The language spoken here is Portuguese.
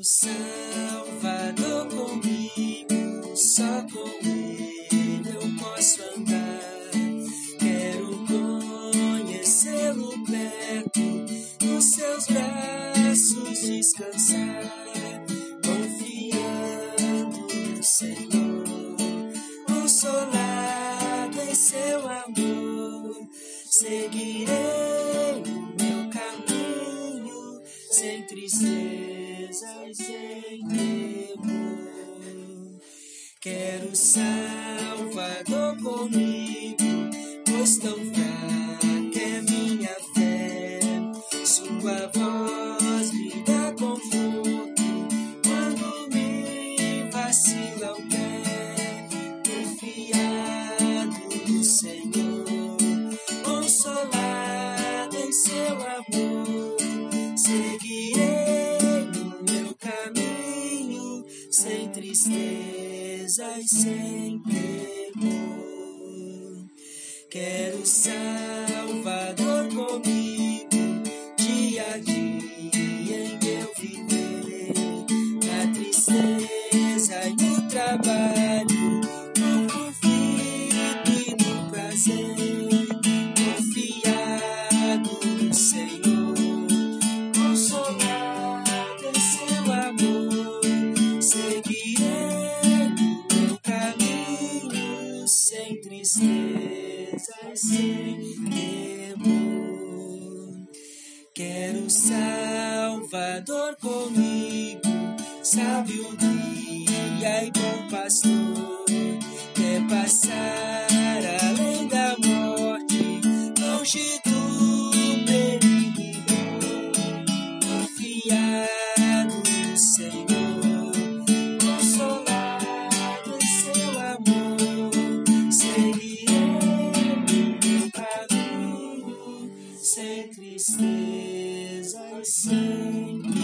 Quero Salvador comigo, só com Ele eu posso andar. Quero conhecê-lo perto, nos seus braços descansar, confiando no Senhor, consolado em seu amor, seguirei o meu caminho sem tristeza e sem temor. Quero Salvador comigo, pois tão fraca é minha fé. Sua voz me dá conforto quando me vacila o pé. Confiado no Senhor, consolado em seu amor, tristeza e sem temor. Quero Salvador sem tristeza e sem temor. Quero Salvador comigo, sabedoria e bom pastor. Quer passar sem tristeza e sem